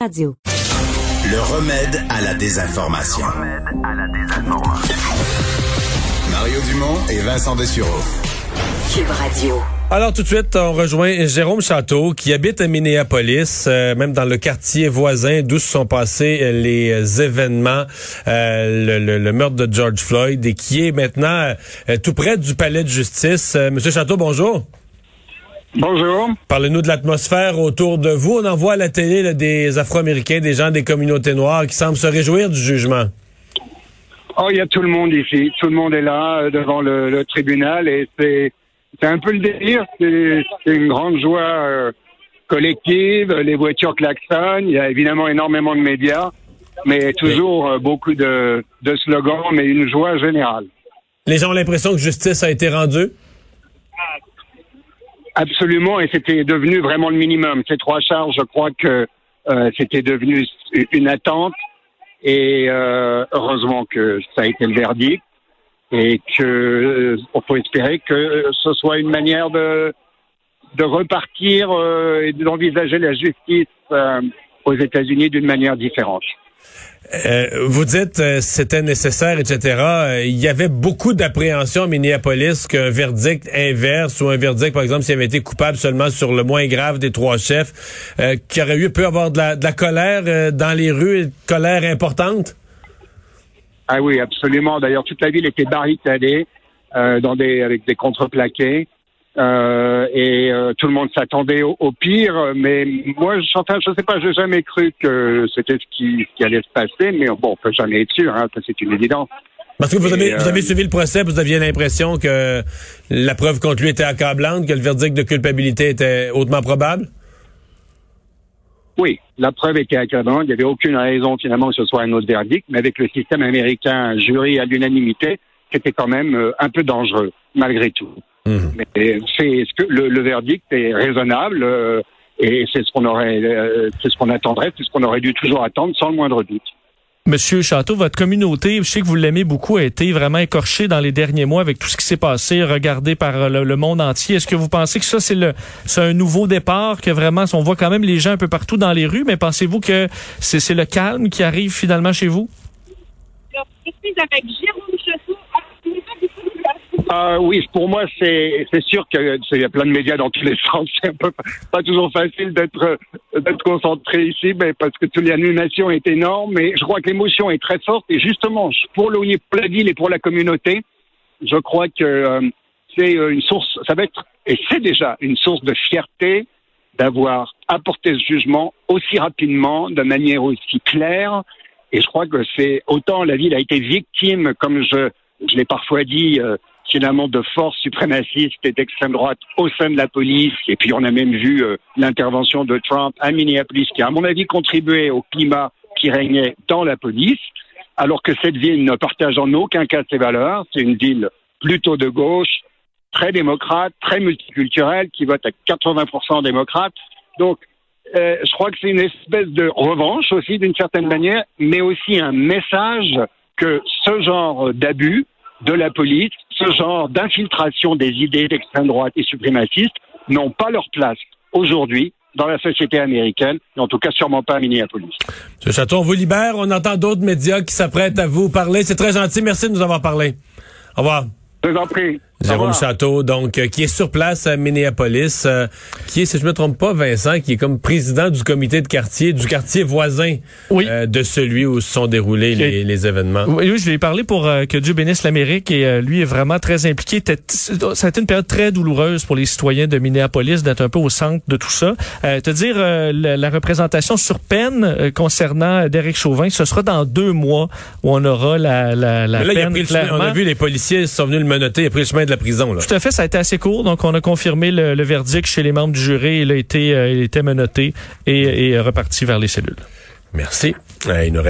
Radio. Le remède à la désinformation. Mario Dumont et Vincent Dessureau. Cube Radio. Alors tout de suite, on rejoint Jérôme Château qui habite à Minneapolis, euh, même dans le quartier voisin d'où se sont passés euh, les événements, euh, le, le- le meurtre de George Floyd, et qui est maintenant euh, tout près du palais de justice. Euh, Monsieur Château, bonjour. Bonjour. Parlez-nous de l'atmosphère autour de vous. On en voit à la télé là, des Afro-Américains, des gens des communautés noires qui semblent se réjouir du jugement. Oh, il y a tout le monde ici. Tout le monde est là euh, devant le, le tribunal et c'est un peu le délire. C'est c'est une grande joie euh, collective. Les voitures klaxonnent. Il y a évidemment énormément de médias, mais toujours euh, beaucoup de, de slogans, mais une joie générale. Les gens ont l'impression que justice a été rendue? Absolument, et c'était devenu vraiment le minimum. Ces trois charges, je crois que euh, c'était devenu une attente, et euh, heureusement que ça a été le verdict, et que euh, peut espérer que ce soit une manière de repartir et d'envisager la justice aux États-Unis d'une manière différente. Euh, vous dites euh, c'était nécessaire, etc. Euh, il y avait beaucoup d'appréhension à Minneapolis qu'un verdict inverse ou un verdict, par exemple, s'il avait été coupable seulement sur le moins grave des trois chefs, euh, qu'il y aurait eu peut avoir de la, colère dans les rues, une colère importante? Ah oui, absolument. D'ailleurs, toute la ville était barricadée dans des avec des contreplaqués. Euh, et euh, tout le monde s'attendait au, au pire, mais moi, je, enfin, je sais pas, j'ai jamais cru que c'était ce qui, ce qui allait se passer, mais bon, on peut jamais être sûr, hein, ça c'est une évidence. Parce que vous avez, vous euh, avez suivi le procès, vous aviez l'impression que la preuve contre lui était accablante, que le verdict de culpabilité était hautement probable? Oui, la preuve était accablante, il n'y avait aucune raison finalement que ce soit un autre verdict, mais avec le système américain, jury à l'unanimité, c'était quand même euh, un peu dangereux, malgré tout. Mhm. Mais c'est ce que le, le verdict est raisonnable euh, et c'est ce qu'on aurait, euh, c'est ce qu'on attendrait, c'est ce qu'on aurait dû toujours attendre sans le moindre doute. Monsieur Château, votre communauté, je sais que vous l'aimez beaucoup, a été vraiment écorchée dans les derniers mois avec tout ce qui s'est passé, regardé par le, le monde entier. Est-ce que vous pensez que ça, c'est le, c'est un nouveau départ, que vraiment, on voit quand même les gens un peu partout dans les rues, mais pensez-vous que c'est, c'est le calme qui arrive finalement chez vous? Alors, je suis avec Jérôme Chasseau. Ah, ce n'est pas du Ah oui, pour moi, c'est sûr qu'il y a plein de médias dans tous les sens. C'est pas toujours facile d'être euh, concentré ici, mais parce que toute l'animation est énorme. Mais je crois que l'émotion est très forte. Et justement, pour pour la ville et pour la communauté, je crois que euh, c'est euh, une source. Ça va être et c'est déjà une source de fierté d'avoir apporté ce jugement aussi rapidement, de manière aussi claire. Et je crois que c'est autant la ville a été victime, comme je, je l'ai parfois dit, euh, finalement de forces suprémacistes et d'extrême droite au sein de la police. Et puis on a même vu euh, l'intervention de Trump à Minneapolis, qui à mon avis contribué au climat qui régnait dans la police, alors que cette ville ne partage en aucun cas ses valeurs. C'est une ville plutôt de gauche, très démocrate, très multiculturelle, qui vote à 80% démocrate. Donc, euh, je crois que c'est une espèce de revanche aussi d'une certaine manière, mais aussi un message que ce genre d'abus de la police, ce genre d'infiltration des idées d'extrême droite et suprémacistes n'ont pas leur place aujourd'hui dans la société américaine, et en tout cas sûrement pas à Minneapolis. Monsieur Château, on vous libère. On entend d'autres médias qui s'apprêtent à vous parler. C'est très gentil. Merci de nous avoir parlé. Au revoir. Je vous en prie. Jérôme. Château, donc, euh, qui est sur place à Minneapolis, euh, qui est, si je me trompe pas, Vincent, qui est comme président du comité de quartier, du quartier voisin Oui. euh, de celui où se sont déroulés les, les événements. Oui, oui, je lui ai parlé pour euh, que Dieu bénisse l'Amérique et euh, lui est vraiment très impliqué. Ça a été une période très douloureuse pour les citoyens de Minneapolis d'être un peu au centre de tout ça. Euh, te dire euh, la, la représentation sur peine euh, concernant Derek Chauvin, ce sera dans deux mois où on aura la, la, la là, il a peine pris le chemin. clairement. On a vu les policiers sont venus le menotter. Il a pris le chemin de la prison. Là. Tout à fait, ça a été assez court, donc on a confirmé le, le verdict chez les membres du jury. Il a été, euh, il était menotté et, et reparti vers les cellules. Merci. Euh, il nous reste